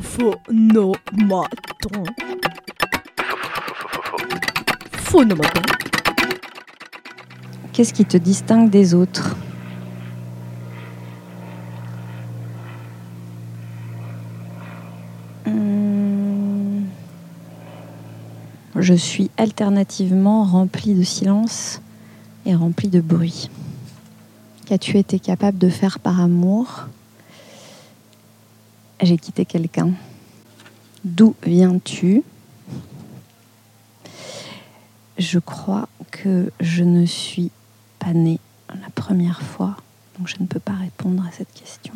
Phonomaton. Phonomaton. Qu'est-ce qui te distingue des autres? Hum, Je suis alternativement remplie de silence et remplie de bruit. Qu'as-tu été capable de faire par amour? J'ai quitté quelqu'un. D'où viens-tu? Je crois que je ne suis pas née la première fois, donc je ne peux pas répondre à cette question.